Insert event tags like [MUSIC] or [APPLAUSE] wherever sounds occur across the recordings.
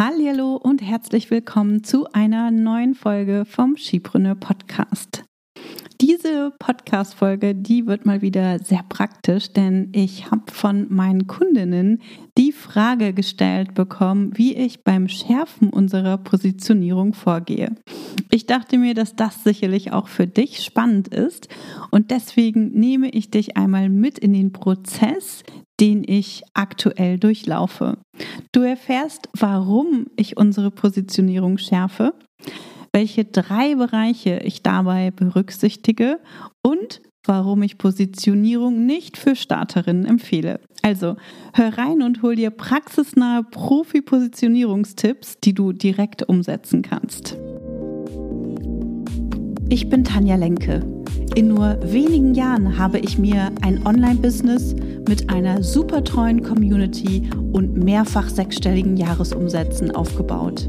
Hallo und herzlich willkommen zu einer neuen Folge vom Skipreneur Podcast. Diese Podcast-Folge, die wird mal wieder sehr praktisch, denn ich habe von meinen Kundinnen die Frage gestellt bekommen, wie ich beim Schärfen unserer Positionierung vorgehe. Ich dachte mir, dass das sicherlich auch für dich spannend ist und deswegen nehme ich dich einmal mit in den Prozess, den ich aktuell durchlaufe. Du erfährst, warum ich unsere Positionierung schärfe, welche drei Bereiche ich dabei berücksichtige und warum ich Positionierung nicht für Starterinnen empfehle. Also hör rein und hol dir praxisnahe Profi-Positionierungstipps, die du direkt umsetzen kannst. Ich bin Tanja Lenke. In nur wenigen Jahren habe ich mir ein Online-Business mit einer super treuen Community und mehrfach sechsstelligen Jahresumsätzen aufgebaut.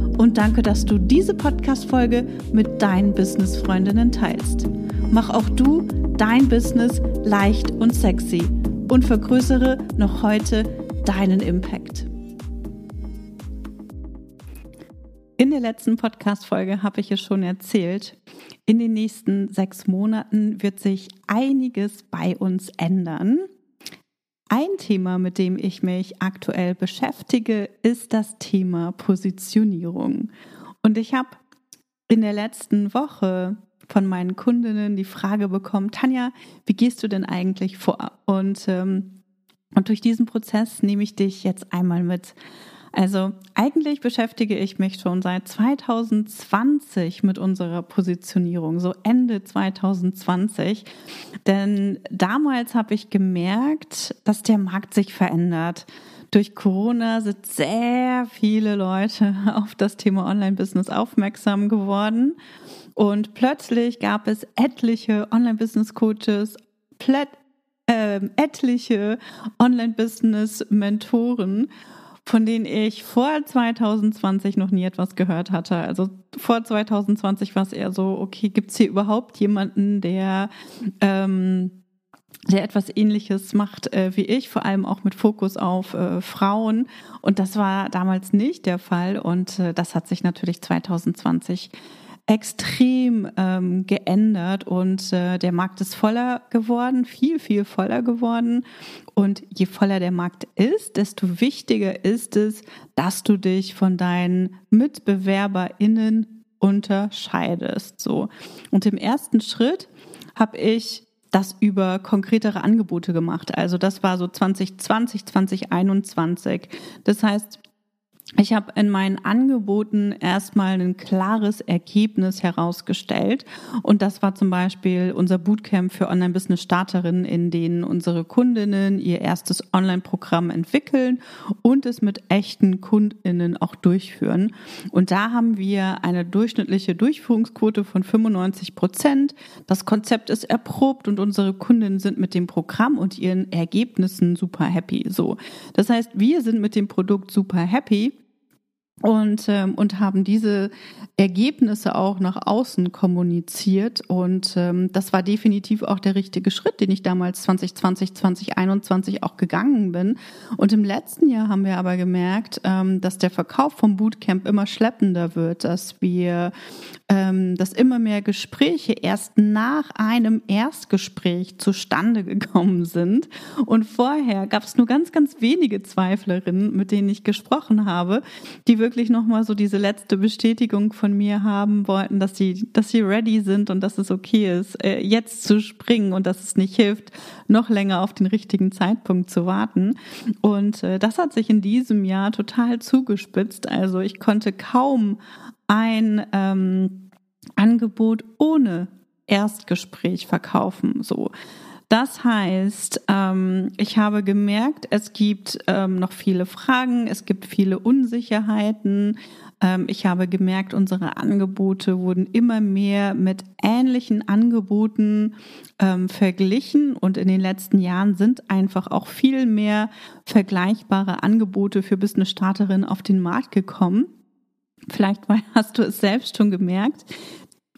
und danke, dass du diese Podcast-Folge mit deinen Business-Freundinnen teilst. Mach auch du dein Business leicht und sexy und vergrößere noch heute deinen Impact. In der letzten Podcast-Folge habe ich es schon erzählt. In den nächsten sechs Monaten wird sich einiges bei uns ändern. Ein Thema, mit dem ich mich aktuell beschäftige, ist das Thema Positionierung. Und ich habe in der letzten Woche von meinen Kundinnen die Frage bekommen, Tanja, wie gehst du denn eigentlich vor? Und, ähm, und durch diesen Prozess nehme ich dich jetzt einmal mit also eigentlich beschäftige ich mich schon seit 2020 mit unserer Positionierung, so Ende 2020. Denn damals habe ich gemerkt, dass der Markt sich verändert. Durch Corona sind sehr viele Leute [LAUGHS] auf das Thema Online-Business aufmerksam geworden. Und plötzlich gab es etliche Online-Business-Coaches, äh, etliche Online-Business-Mentoren von denen ich vor 2020 noch nie etwas gehört hatte. Also vor 2020 war es eher so, okay, gibt es hier überhaupt jemanden, der, ähm, der etwas Ähnliches macht äh, wie ich, vor allem auch mit Fokus auf äh, Frauen. Und das war damals nicht der Fall. Und äh, das hat sich natürlich 2020 extrem ähm, geändert und äh, der Markt ist voller geworden, viel, viel voller geworden. Und je voller der Markt ist, desto wichtiger ist es, dass du dich von deinen MitbewerberInnen unterscheidest. So. Und im ersten Schritt habe ich das über konkretere Angebote gemacht. Also das war so 2020, 2021. Das heißt, ich habe in meinen Angeboten erstmal ein klares Ergebnis herausgestellt. Und das war zum Beispiel unser Bootcamp für Online-Business-Starterinnen, in denen unsere Kundinnen ihr erstes Online-Programm entwickeln und es mit echten Kundinnen auch durchführen. Und da haben wir eine durchschnittliche Durchführungsquote von 95 Prozent. Das Konzept ist erprobt und unsere Kundinnen sind mit dem Programm und ihren Ergebnissen super happy. So. Das heißt, wir sind mit dem Produkt super happy und, ähm, und haben diese Ergebnisse auch nach außen kommuniziert. Und ähm, das war definitiv auch der richtige Schritt, den ich damals 2020, 2021 auch gegangen bin. Und im letzten Jahr haben wir aber gemerkt, ähm, dass der Verkauf vom Bootcamp immer schleppender wird, dass wir, ähm, dass immer mehr Gespräche erst nach einem Erstgespräch zustande gekommen sind. Und vorher gab es nur ganz, ganz wenige Zweiflerinnen, mit denen ich gesprochen habe, die wirklich wirklich nochmal so diese letzte Bestätigung von mir haben wollten, dass sie, dass sie ready sind und dass es okay ist, äh, jetzt zu springen und dass es nicht hilft, noch länger auf den richtigen Zeitpunkt zu warten. Und äh, das hat sich in diesem Jahr total zugespitzt. Also ich konnte kaum ein ähm, Angebot ohne Erstgespräch verkaufen. So. Das heißt, ähm, ich habe gemerkt, es gibt ähm, noch viele Fragen, es gibt viele Unsicherheiten. Ähm, ich habe gemerkt, unsere Angebote wurden immer mehr mit ähnlichen Angeboten ähm, verglichen und in den letzten Jahren sind einfach auch viel mehr vergleichbare Angebote für Business-Starterinnen auf den Markt gekommen. Vielleicht [LAUGHS] hast du es selbst schon gemerkt.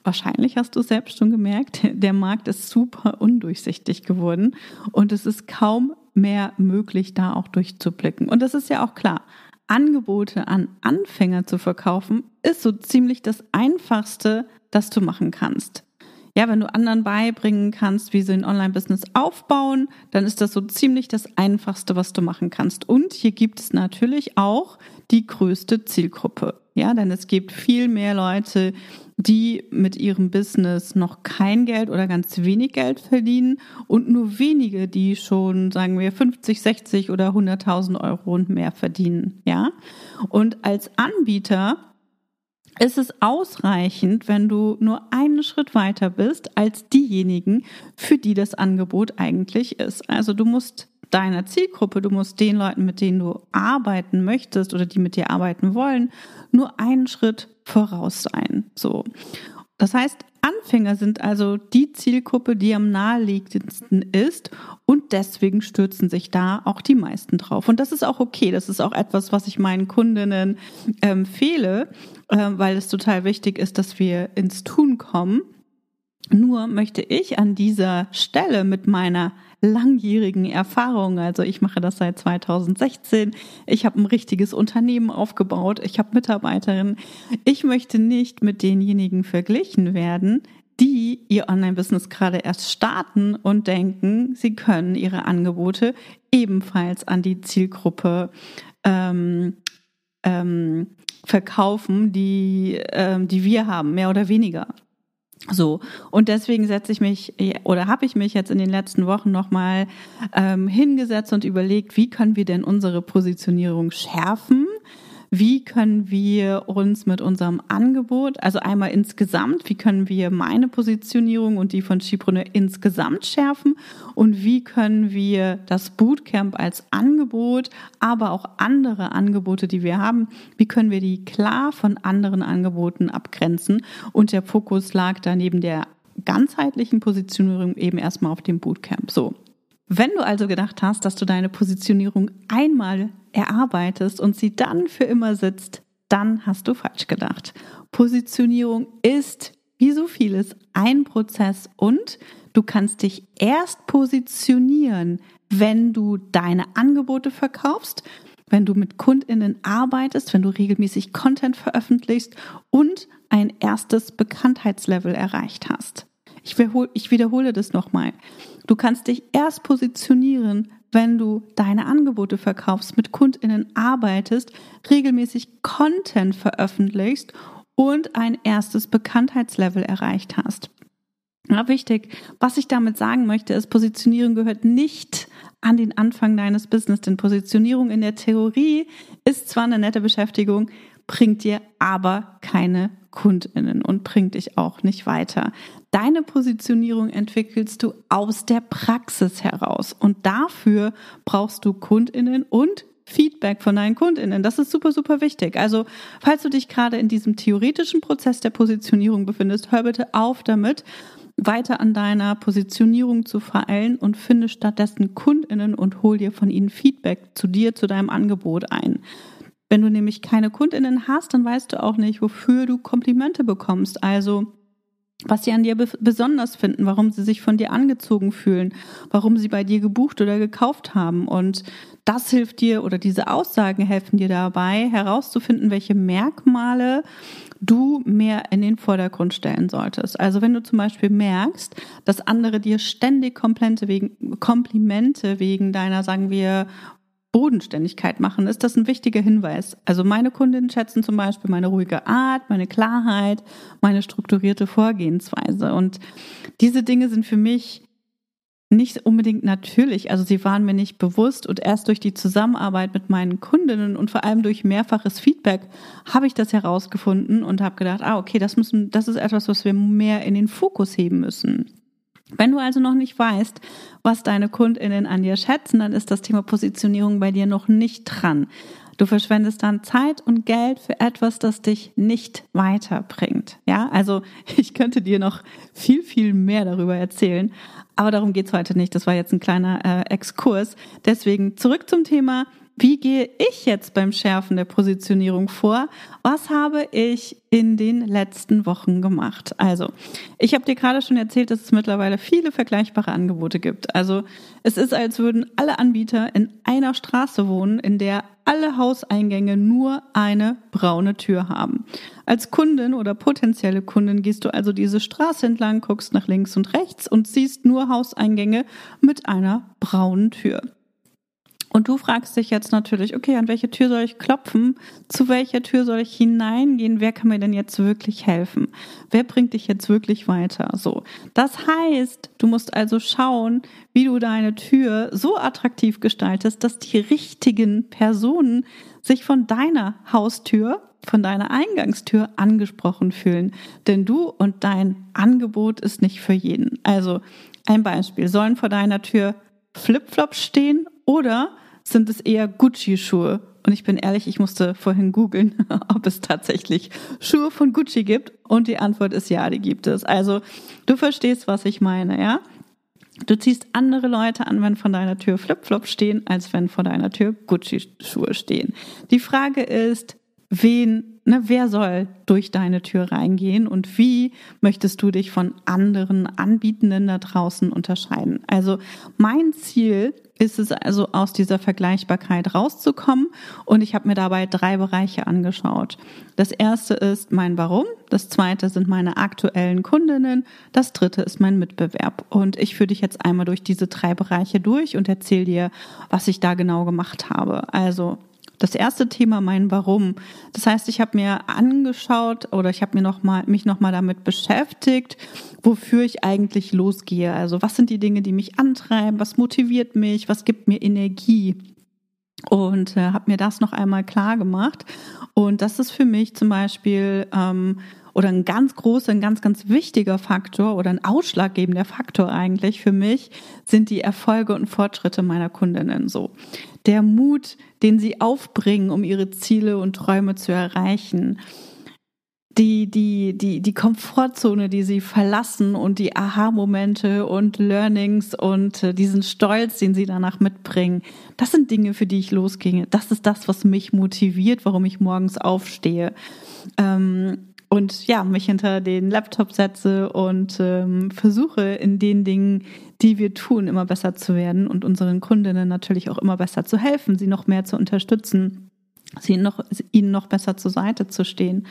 Wahrscheinlich hast du selbst schon gemerkt. [LAUGHS] Der Markt ist super undurchsichtig geworden und es ist kaum mehr möglich, da auch durchzublicken. Und das ist ja auch klar. Angebote an Anfänger zu verkaufen, ist so ziemlich das Einfachste, das du machen kannst. Ja, wenn du anderen beibringen kannst, wie sie ein Online-Business aufbauen, dann ist das so ziemlich das Einfachste, was du machen kannst. Und hier gibt es natürlich auch die größte Zielgruppe. Ja, denn es gibt viel mehr Leute, die mit ihrem Business noch kein Geld oder ganz wenig Geld verdienen und nur wenige, die schon, sagen wir, 50, 60 oder 100.000 Euro und mehr verdienen. Ja, und als Anbieter ist es ausreichend, wenn du nur einen Schritt weiter bist als diejenigen, für die das Angebot eigentlich ist. Also du musst deiner Zielgruppe, du musst den Leuten, mit denen du arbeiten möchtest oder die mit dir arbeiten wollen, nur einen Schritt voraus sein. So. Das heißt, Anfänger sind also die Zielgruppe, die am naheliegendsten ist und deswegen stürzen sich da auch die meisten drauf. Und das ist auch okay. Das ist auch etwas, was ich meinen Kundinnen empfehle, äh, weil es total wichtig ist, dass wir ins Tun kommen. Nur möchte ich an dieser Stelle mit meiner langjährigen Erfahrung, also ich mache das seit 2016, ich habe ein richtiges Unternehmen aufgebaut, ich habe Mitarbeiterinnen, ich möchte nicht mit denjenigen verglichen werden, die ihr Online-Business gerade erst starten und denken, sie können ihre Angebote ebenfalls an die Zielgruppe ähm, ähm, verkaufen, die, ähm, die wir haben, mehr oder weniger. So, und deswegen setze ich mich oder habe ich mich jetzt in den letzten Wochen nochmal ähm, hingesetzt und überlegt, wie können wir denn unsere Positionierung schärfen? Wie können wir uns mit unserem Angebot, also einmal insgesamt, wie können wir meine Positionierung und die von Schiebrunner insgesamt schärfen und wie können wir das Bootcamp als Angebot, aber auch andere Angebote, die wir haben, wie können wir die klar von anderen Angeboten abgrenzen und der Fokus lag da neben der ganzheitlichen Positionierung eben erstmal auf dem Bootcamp. So. Wenn du also gedacht hast, dass du deine Positionierung einmal erarbeitest und sie dann für immer sitzt, dann hast du falsch gedacht. Positionierung ist, wie so vieles, ein Prozess und du kannst dich erst positionieren, wenn du deine Angebote verkaufst, wenn du mit Kundinnen arbeitest, wenn du regelmäßig Content veröffentlichst und ein erstes Bekanntheitslevel erreicht hast. Ich wiederhole, ich wiederhole das nochmal. Du kannst dich erst positionieren, wenn du deine Angebote verkaufst, mit Kundinnen arbeitest, regelmäßig Content veröffentlichst und ein erstes Bekanntheitslevel erreicht hast. Ja, wichtig. Was ich damit sagen möchte, ist, Positionierung gehört nicht an den Anfang deines Business, denn Positionierung in der Theorie ist zwar eine nette Beschäftigung, bringt dir aber keine Kundinnen und bringt dich auch nicht weiter. Deine Positionierung entwickelst du aus der Praxis heraus und dafür brauchst du Kundinnen und Feedback von deinen Kundinnen. Das ist super, super wichtig. Also, falls du dich gerade in diesem theoretischen Prozess der Positionierung befindest, hör bitte auf damit, weiter an deiner Positionierung zu feilen und finde stattdessen Kundinnen und hol dir von ihnen Feedback zu dir, zu deinem Angebot ein. Wenn du nämlich keine Kundinnen hast, dann weißt du auch nicht, wofür du Komplimente bekommst. Also was sie an dir besonders finden, warum sie sich von dir angezogen fühlen, warum sie bei dir gebucht oder gekauft haben. Und das hilft dir oder diese Aussagen helfen dir dabei, herauszufinden, welche Merkmale du mehr in den Vordergrund stellen solltest. Also wenn du zum Beispiel merkst, dass andere dir ständig Komplimente wegen, Komplimente wegen deiner, sagen wir, Bodenständigkeit machen, ist das ein wichtiger Hinweis. Also meine Kundinnen schätzen zum Beispiel meine ruhige Art, meine Klarheit, meine strukturierte Vorgehensweise. Und diese Dinge sind für mich nicht unbedingt natürlich. Also sie waren mir nicht bewusst und erst durch die Zusammenarbeit mit meinen Kundinnen und vor allem durch mehrfaches Feedback habe ich das herausgefunden und habe gedacht, ah, okay, das müssen, das ist etwas, was wir mehr in den Fokus heben müssen. Wenn du also noch nicht weißt, was deine Kundinnen an dir schätzen, dann ist das Thema Positionierung bei dir noch nicht dran. Du verschwendest dann Zeit und Geld für etwas, das dich nicht weiterbringt. Ja, also [LAUGHS] ich könnte dir noch viel, viel mehr darüber erzählen, aber darum geht's heute nicht. Das war jetzt ein kleiner äh, Exkurs. Deswegen zurück zum Thema wie gehe ich jetzt beim Schärfen der Positionierung vor? Was habe ich in den letzten Wochen gemacht? Also, ich habe dir gerade schon erzählt, dass es mittlerweile viele vergleichbare Angebote gibt. Also, es ist, als würden alle Anbieter in einer Straße wohnen, in der alle Hauseingänge nur eine braune Tür haben. Als Kundin oder potenzielle Kundin gehst du also diese Straße entlang, guckst nach links und rechts und siehst nur Hauseingänge mit einer braunen Tür. Und du fragst dich jetzt natürlich, okay, an welche Tür soll ich klopfen? Zu welcher Tür soll ich hineingehen? Wer kann mir denn jetzt wirklich helfen? Wer bringt dich jetzt wirklich weiter? So. Das heißt, du musst also schauen, wie du deine Tür so attraktiv gestaltest, dass die richtigen Personen sich von deiner Haustür, von deiner Eingangstür angesprochen fühlen. Denn du und dein Angebot ist nicht für jeden. Also, ein Beispiel. Sollen vor deiner Tür Flipflops stehen oder sind es eher Gucci-Schuhe. Und ich bin ehrlich, ich musste vorhin googeln, [LAUGHS] ob es tatsächlich Schuhe von Gucci gibt. Und die Antwort ist ja, die gibt es. Also du verstehst, was ich meine, ja? Du ziehst andere Leute an, wenn vor deiner Tür Flipflops stehen, als wenn vor deiner Tür Gucci-Schuhe stehen. Die Frage ist, wen, ne, wer soll durch deine Tür reingehen und wie möchtest du dich von anderen Anbietenden da draußen unterscheiden? Also mein Ziel ist es also aus dieser Vergleichbarkeit rauszukommen und ich habe mir dabei drei Bereiche angeschaut. Das erste ist mein Warum, das zweite sind meine aktuellen Kundinnen, das dritte ist mein Mitbewerb und ich führe dich jetzt einmal durch diese drei Bereiche durch und erzähle dir, was ich da genau gemacht habe. Also das erste Thema mein Warum. Das heißt, ich habe mir angeschaut oder ich habe mir noch mal, mich nochmal damit beschäftigt, wofür ich eigentlich losgehe. Also was sind die Dinge, die mich antreiben? Was motiviert mich? Was gibt mir Energie? Und äh, habe mir das noch einmal klar gemacht. Und das ist für mich zum Beispiel ähm, oder ein ganz großer, ein ganz, ganz wichtiger Faktor oder ein ausschlaggebender Faktor eigentlich für mich sind die Erfolge und Fortschritte meiner Kundinnen so. Der Mut, den sie aufbringen, um ihre Ziele und Träume zu erreichen. Die, die, die, die Komfortzone, die sie verlassen und die Aha-Momente und Learnings und äh, diesen Stolz, den sie danach mitbringen. Das sind Dinge, für die ich losginge. Das ist das, was mich motiviert, warum ich morgens aufstehe. Ähm, und ja, mich hinter den Laptop setze und ähm, versuche in den Dingen, die wir tun, immer besser zu werden und unseren Kundinnen natürlich auch immer besser zu helfen, sie noch mehr zu unterstützen, sie noch, ihnen noch besser zur Seite zu stehen.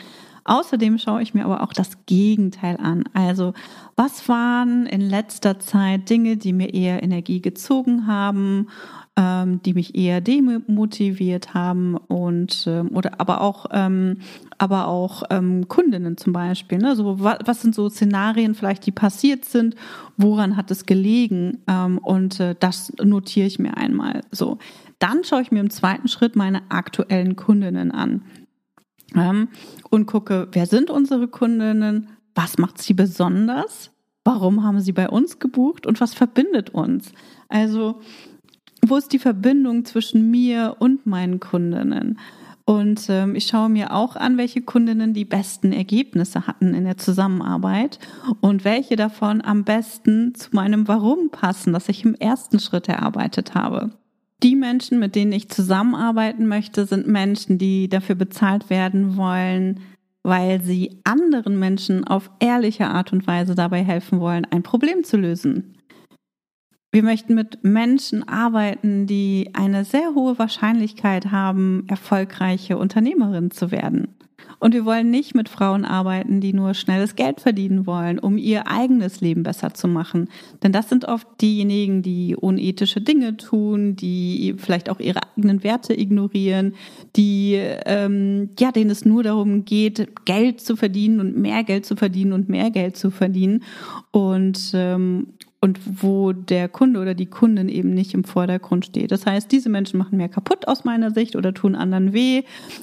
Außerdem schaue ich mir aber auch das Gegenteil an. Also, was waren in letzter Zeit Dinge, die mir eher Energie gezogen haben ähm, die mich eher demotiviert haben und ähm, oder aber auch ähm, aber auch ähm, Kundinnen zum Beispiel. Ne? So was, was sind so Szenarien vielleicht, die passiert sind? Woran hat es gelegen? Ähm, und äh, das notiere ich mir einmal. So, dann schaue ich mir im zweiten Schritt meine aktuellen Kundinnen an und gucke, wer sind unsere Kundinnen? Was macht sie besonders? Warum haben sie bei uns gebucht und was verbindet uns? Also wo ist die Verbindung zwischen mir und meinen Kundinnen? Und ähm, ich schaue mir auch an, welche Kundinnen die besten Ergebnisse hatten in der Zusammenarbeit und welche davon am besten zu meinem Warum passen, das ich im ersten Schritt erarbeitet habe. Die Menschen, mit denen ich zusammenarbeiten möchte, sind Menschen, die dafür bezahlt werden wollen, weil sie anderen Menschen auf ehrliche Art und Weise dabei helfen wollen, ein Problem zu lösen. Wir möchten mit Menschen arbeiten, die eine sehr hohe Wahrscheinlichkeit haben, erfolgreiche Unternehmerin zu werden. Und wir wollen nicht mit Frauen arbeiten, die nur schnelles Geld verdienen wollen, um ihr eigenes Leben besser zu machen. Denn das sind oft diejenigen, die unethische Dinge tun, die vielleicht auch ihre eigenen Werte ignorieren, die ähm, ja, denen es nur darum geht, Geld zu verdienen und mehr Geld zu verdienen und mehr Geld zu verdienen. Und ähm, und wo der Kunde oder die Kundin eben nicht im Vordergrund steht. Das heißt, diese Menschen machen mehr kaputt aus meiner Sicht oder tun anderen weh,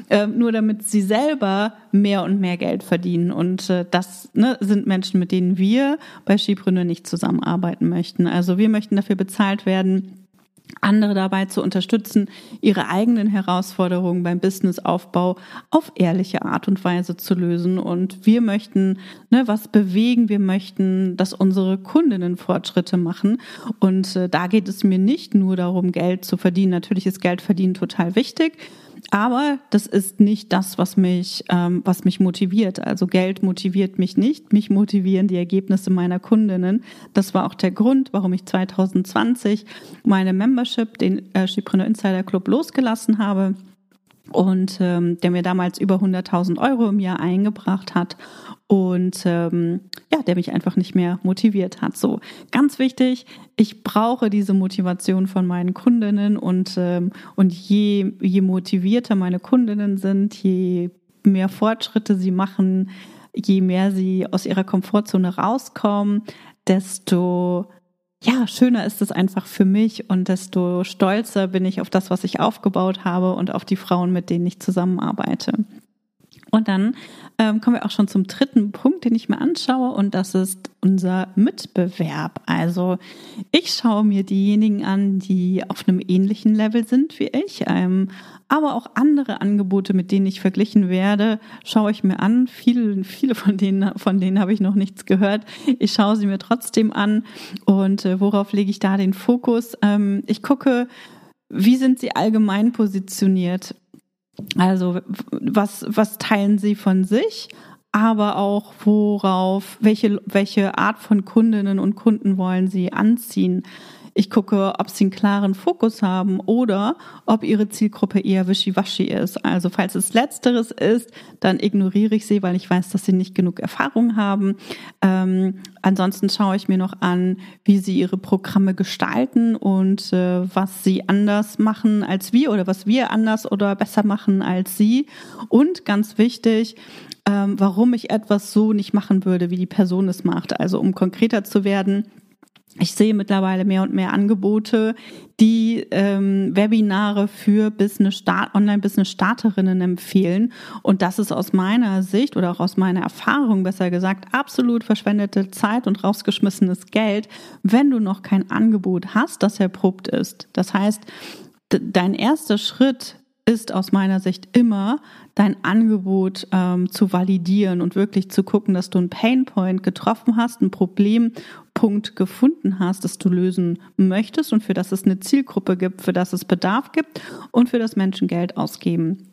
äh, nur damit sie selber mehr und mehr Geld verdienen. Und äh, das ne, sind Menschen, mit denen wir bei Skipreneur nicht zusammenarbeiten möchten. Also wir möchten dafür bezahlt werden, andere dabei zu unterstützen, ihre eigenen Herausforderungen beim Businessaufbau auf ehrliche Art und Weise zu lösen. Und wir möchten ne, was bewegen. Wir möchten, dass unsere Kundinnen Fortschritte machen. Und äh, da geht es mir nicht nur darum, Geld zu verdienen. Natürlich ist Geld verdienen total wichtig. Aber das ist nicht das, was mich, ähm, was mich motiviert. Also Geld motiviert mich nicht. Mich motivieren die Ergebnisse meiner Kundinnen. Das war auch der Grund, warum ich 2020 meine Membership, den äh, Schipreneur Insider Club, losgelassen habe und ähm, der mir damals über 100.000 Euro im Jahr eingebracht hat und ähm, ja, der mich einfach nicht mehr motiviert hat. So ganz wichtig, ich brauche diese Motivation von meinen Kundinnen und ähm, und je je motivierter meine Kundinnen sind, je mehr Fortschritte sie machen, je mehr sie aus ihrer Komfortzone rauskommen, desto ja, schöner ist es einfach für mich und desto stolzer bin ich auf das, was ich aufgebaut habe und auf die Frauen, mit denen ich zusammenarbeite. Und dann ähm, kommen wir auch schon zum dritten Punkt, den ich mir anschaue, und das ist unser Mitbewerb. Also ich schaue mir diejenigen an, die auf einem ähnlichen Level sind wie ich, ähm, aber auch andere Angebote, mit denen ich verglichen werde, schaue ich mir an. Viele, viele von denen, von denen habe ich noch nichts gehört. Ich schaue sie mir trotzdem an. Und äh, worauf lege ich da den Fokus? Ähm, ich gucke, wie sind sie allgemein positioniert? Also was, was teilen sie von sich, aber auch worauf, welche, welche Art von Kundinnen und Kunden wollen sie anziehen. Ich gucke, ob sie einen klaren Fokus haben oder ob ihre Zielgruppe eher wischiwaschi ist. Also falls es letzteres ist, dann ignoriere ich sie, weil ich weiß, dass sie nicht genug Erfahrung haben. Ähm, ansonsten schaue ich mir noch an, wie sie ihre Programme gestalten und äh, was sie anders machen als wir oder was wir anders oder besser machen als sie. Und ganz wichtig, ähm, warum ich etwas so nicht machen würde, wie die Person es macht. Also um konkreter zu werden, ich sehe mittlerweile mehr und mehr Angebote, die ähm, Webinare für Business Start, Online-Business-Starterinnen empfehlen. Und das ist aus meiner Sicht oder auch aus meiner Erfahrung besser gesagt absolut verschwendete Zeit und rausgeschmissenes Geld, wenn du noch kein Angebot hast, das erprobt ist. Das heißt, dein erster Schritt ist aus meiner Sicht immer, dein Angebot ähm, zu validieren und wirklich zu gucken, dass du einen Painpoint getroffen hast, ein Problempunkt gefunden hast, das du lösen möchtest und für das es eine Zielgruppe gibt, für das es Bedarf gibt und für das Menschen Geld ausgeben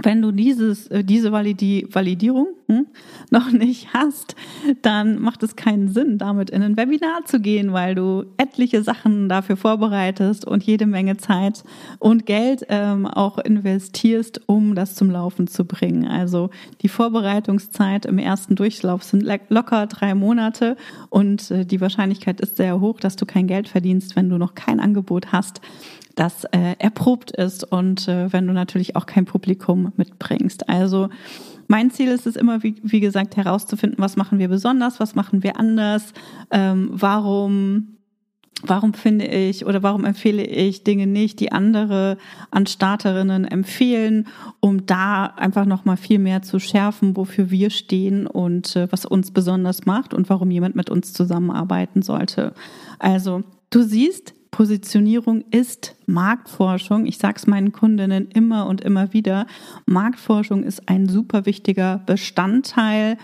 wenn du dieses, äh, diese Validi Validierung hm, noch nicht hast, dann macht es keinen Sinn, damit in ein Webinar zu gehen, weil du etliche Sachen dafür vorbereitest und jede Menge Zeit und Geld ähm, auch investierst, um das zum Laufen zu bringen. Also die Vorbereitungszeit im ersten Durchlauf sind locker drei Monate und äh, die Wahrscheinlichkeit ist sehr hoch, dass du kein Geld verdienst, wenn du noch kein Angebot hast das äh, erprobt ist und äh, wenn du natürlich auch kein Publikum mitbringst. Also mein Ziel ist es immer, wie, wie gesagt, herauszufinden, was machen wir besonders, was machen wir anders, ähm, warum warum finde ich oder warum empfehle ich Dinge nicht, die andere an Starterinnen empfehlen, um da einfach noch mal viel mehr zu schärfen, wofür wir stehen und äh, was uns besonders macht und warum jemand mit uns zusammenarbeiten sollte. Also, du siehst, Positionierung ist Marktforschung. Ich sage es meinen Kundinnen immer und immer wieder. Marktforschung ist ein super wichtiger Bestandteil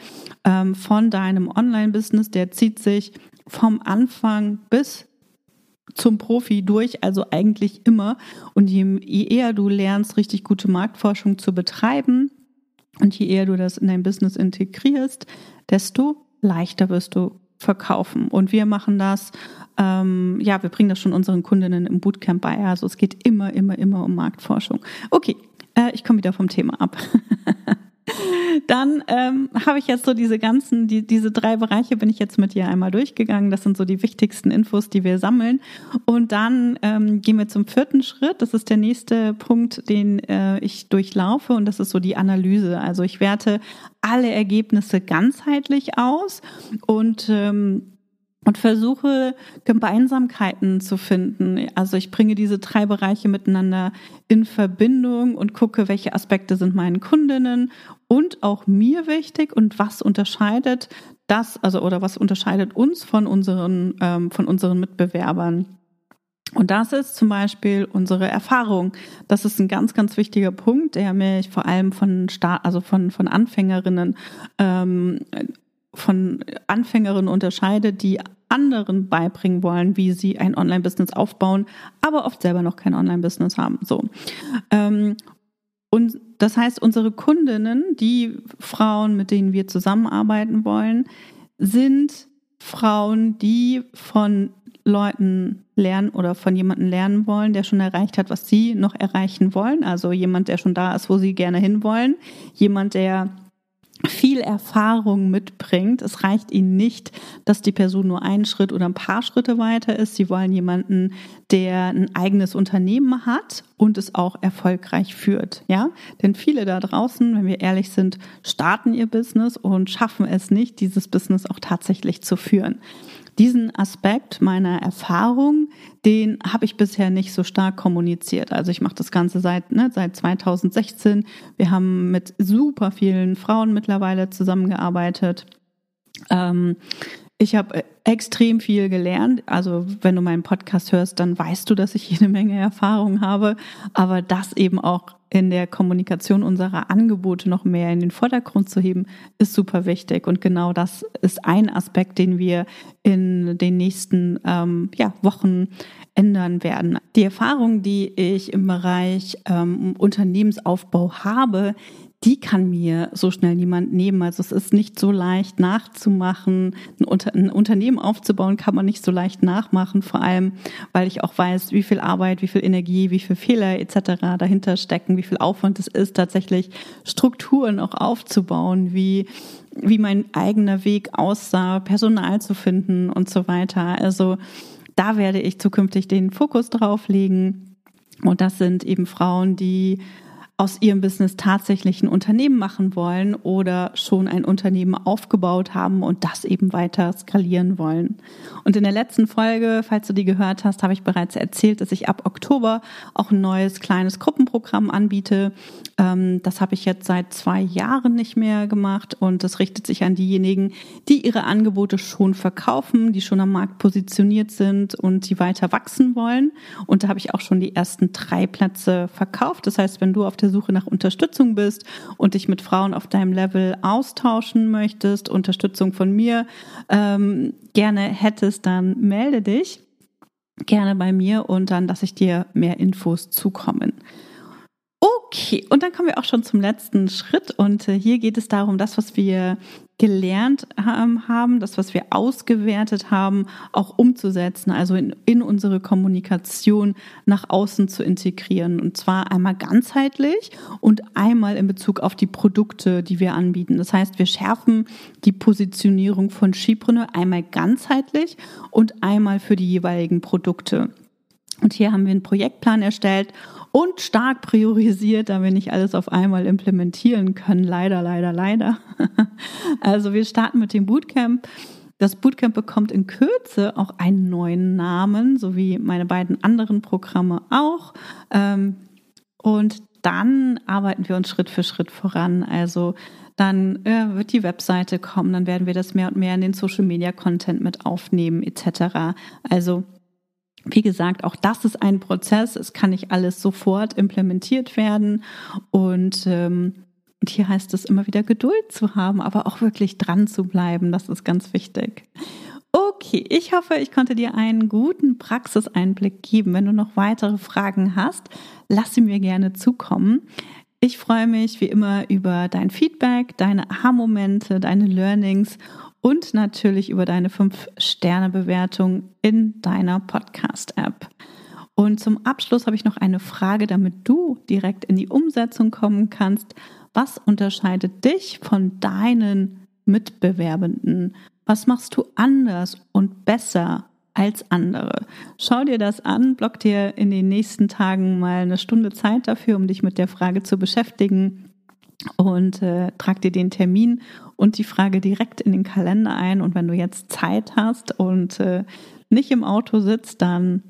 ähm, von deinem Online-Business. Der zieht sich vom Anfang bis zum Profi durch, also eigentlich immer. Und je, je eher du lernst, richtig gute Marktforschung zu betreiben und je eher du das in dein Business integrierst, desto leichter wirst du verkaufen. Und wir machen das, ähm, ja, wir bringen das schon unseren Kundinnen im Bootcamp bei. Also es geht immer, immer, immer um Marktforschung. Okay, äh, ich komme wieder vom Thema ab. [LAUGHS] Dann ähm, habe ich jetzt so diese ganzen, die, diese drei Bereiche bin ich jetzt mit dir einmal durchgegangen. Das sind so die wichtigsten Infos, die wir sammeln. Und dann ähm, gehen wir zum vierten Schritt. Das ist der nächste Punkt, den äh, ich durchlaufe. Und das ist so die Analyse. Also ich werte alle Ergebnisse ganzheitlich aus und ähm, und versuche Gemeinsamkeiten zu finden. Also ich bringe diese drei Bereiche miteinander in Verbindung und gucke, welche Aspekte sind meinen Kundinnen und auch mir wichtig und was unterscheidet das, also oder was unterscheidet uns von unseren, ähm, von unseren Mitbewerbern. Und das ist zum Beispiel unsere Erfahrung. Das ist ein ganz, ganz wichtiger Punkt, der mich vor allem von Start, also von, von Anfängerinnen, ähm, von Anfängerinnen unterscheidet, die anderen beibringen wollen, wie sie ein Online-Business aufbauen, aber oft selber noch kein Online-Business haben. So. Ähm, und das heißt, unsere Kundinnen, die Frauen, mit denen wir zusammenarbeiten wollen, sind Frauen, die von Leuten lernen oder von jemandem lernen wollen, der schon erreicht hat, was sie noch erreichen wollen. Also jemand, der schon da ist, wo sie gerne hinwollen. Jemand, der viel Erfahrung mitbringt. Es reicht ihnen nicht, dass die Person nur einen Schritt oder ein paar Schritte weiter ist. Sie wollen jemanden, der ein eigenes Unternehmen hat und es auch erfolgreich führt. Ja, denn viele da draußen, wenn wir ehrlich sind, starten ihr Business und schaffen es nicht, dieses Business auch tatsächlich zu führen diesen Aspekt meiner Erfahrung, den habe ich bisher nicht so stark kommuniziert. Also ich mache das Ganze seit, ne, seit 2016. Wir haben mit super vielen Frauen mittlerweile zusammengearbeitet. Ähm, ich habe extrem viel gelernt. Also wenn du meinen Podcast hörst, dann weißt du, dass ich jede Menge Erfahrung habe, aber das eben auch in der Kommunikation unserer Angebote noch mehr in den Vordergrund zu heben, ist super wichtig. Und genau das ist ein Aspekt, den wir in den nächsten ähm, ja, Wochen ändern werden. Die Erfahrung, die ich im Bereich ähm, Unternehmensaufbau habe, die kann mir so schnell niemand nehmen. Also es ist nicht so leicht nachzumachen. Ein, Unter ein, Unternehmen aufzubauen kann man nicht so leicht nachmachen, vor allem, weil ich auch weiß, wie viel Arbeit, wie viel Energie, wie viel Fehler etc. dahinter stecken, wie viel Aufwand es ist, tatsächlich Strukturen auch aufzubauen, wie wie mein eigener Weg aussah, Personal zu finden und so weiter. Also da werde ich zukünftig den Fokus drauf legen. Und das sind eben Frauen, die aus ihrem Business tatsächlich ein Unternehmen machen wollen oder schon ein Unternehmen aufgebaut haben und das eben weiter skalieren wollen. Und in der letzten Folge, falls du die gehört hast, habe ich bereits erzählt, dass ich ab Oktober auch ein neues kleines Gruppenprogramm anbiete. Ähm, das habe ich jetzt seit zwei Jahren nicht mehr gemacht und das richtet sich an diejenigen, die ihre Angebote schon verkaufen, die schon am Markt positioniert sind und die weiter wachsen wollen. Und da habe ich auch schon die ersten drei Plätze verkauft. Das heißt, wenn du auf der der Suche nach Unterstützung bist und dich mit Frauen auf deinem Level austauschen möchtest, Unterstützung von mir ähm, gerne hättest, dann melde dich gerne bei mir und dann lasse ich dir mehr Infos zukommen. Okay, und dann kommen wir auch schon zum letzten Schritt. Und äh, hier geht es darum, das, was wir gelernt haben, das, was wir ausgewertet haben, auch umzusetzen, also in, in unsere Kommunikation nach außen zu integrieren. Und zwar einmal ganzheitlich und einmal in Bezug auf die Produkte, die wir anbieten. Das heißt, wir schärfen die Positionierung von Skipreneur einmal ganzheitlich und einmal für die jeweiligen Produkte. Und hier haben wir einen Projektplan erstellt und stark priorisiert, da wir nicht alles auf einmal implementieren können. Leider, leider, leider. [LAUGHS] Also wir starten mit dem Bootcamp. Das Bootcamp bekommt in Kürze auch einen neuen Namen, so wie meine beiden anderen Programme auch. Ähm, und dann arbeiten wir uns Schritt für Schritt voran. Also dann äh, wird die Webseite kommen, dann werden wir das mehr und mehr in den Social Media Content mit aufnehmen, etc. Also wie gesagt, auch das ist ein Prozess. Es kann nicht alles sofort implementiert werden. Und, ähm, und hier heißt es immer wieder Geduld zu haben, aber auch wirklich dran zu bleiben. Das ist ganz wichtig. Okay, ich hoffe, ich konnte dir einen guten Praxiseinblick geben. Wenn du noch weitere Fragen hast, lass sie mir gerne zukommen. Ich freue mich wie immer über dein Feedback, deine Aha-Momente, deine Learnings und natürlich über deine 5-Sterne-Bewertung in deiner Podcast-App. Und zum Abschluss habe ich noch eine Frage, damit du direkt in die Umsetzung kommen kannst. Was unterscheidet dich von deinen Mitbewerbenden? Was machst du anders und besser als andere? Schau dir das an, block dir in den nächsten Tagen mal eine Stunde Zeit dafür, um dich mit der Frage zu beschäftigen und äh, trag dir den Termin und die Frage direkt in den Kalender ein. Und wenn du jetzt Zeit hast und äh, nicht im Auto sitzt, dann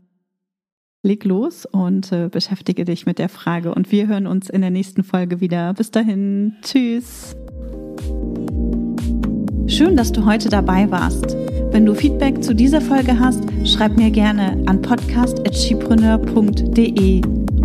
leg los und äh, beschäftige dich mit der Frage. Und wir hören uns in der nächsten Folge wieder. Bis dahin, tschüss. Schön, dass du heute dabei warst. Wenn du Feedback zu dieser Folge hast, schreib mir gerne an podcast.chipreneur.de